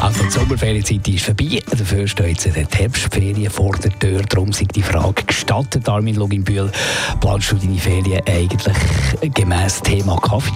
Also die Sommerferienzeit ist vorbei. Dafür stehen jetzt die Herbstferien vor der Tür. Darum sich die Frage gestattet, Armin Loginbühl, planst du deine Ferien eigentlich gemäß Thema Kaffee?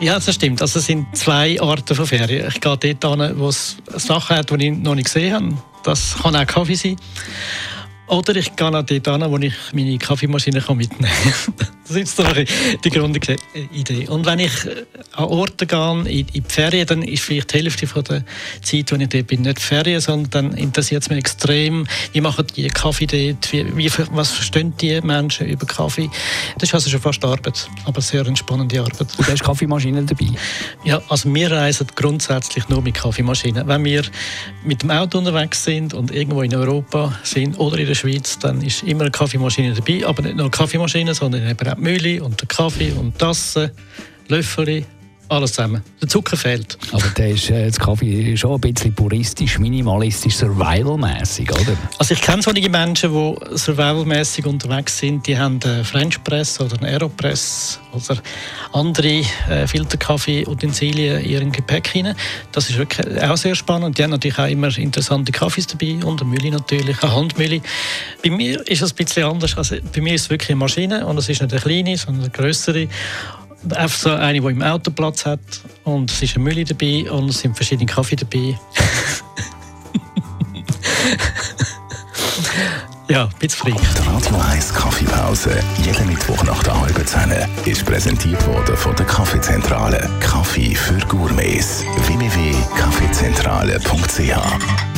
Ja, das stimmt. Also es sind zwei Arten von Ferien. Ich gehe dort hin, wo es Sachen hat, die ich noch nicht gesehen habe. Das kann auch Kaffee sein. Oder ich gehe auch dort hin, wo ich meine Kaffeemaschine mitnehmen kann. das ist so die Grundidee. Und wenn ich äh, an Orte gehe, in, die Ferien, dann ist vielleicht die Hälfte von der Zeit, wo ich dort bin, nicht Ferien, sondern dann interessiert es mich extrem, wie machen die Kaffee dort, wie, wie, was verstehen die Menschen über Kaffee. Das ist also schon fast Arbeit, aber sehr entspannende Arbeit. Und du hast Kaffeemaschine dabei? Ja, also wir reisen grundsätzlich nur mit Kaffeemaschinen. Wenn wir mit dem Auto unterwegs sind und irgendwo in Europa sind oder in der Schweiz, dann ist immer eine Kaffeemaschine dabei. Aber nicht nur eine Kaffeemaschine, sondern eben auch die Mühle und der Kaffee und Tassen, Löffel, alles zusammen. Der Zucker fehlt. Aber der ist, äh, das Kaffee schon ein bisschen puristisch, minimalistisch, survival-mäßig, oder? Also ich kenne solche Menschen, die survival-mäßig unterwegs sind. Die haben einen French Press oder einen Aeropress oder andere äh, Filterkaffee-Utensilien in ihrem Gepäck hinein. Das ist wirklich auch sehr spannend. Die haben natürlich auch immer interessante Kaffees dabei und eine Mühle natürlich, eine Handmühle. Bei mir ist es ein bisschen anders. Also bei mir ist es wirklich eine Maschine und es ist nicht eine kleine, sondern eine größere einfach so eine, die im Auto Platz hat und es ist eine Mühle dabei und es sind verschiedene Kaffee dabei. ja, ein bisschen. Die Radio 1 Kaffeepause, jeden Mittwoch nach der halben Zehn, ist präsentiert worden von der Kaffeezentrale. Kaffee für Gourmets. www.kaffeezentrale.ch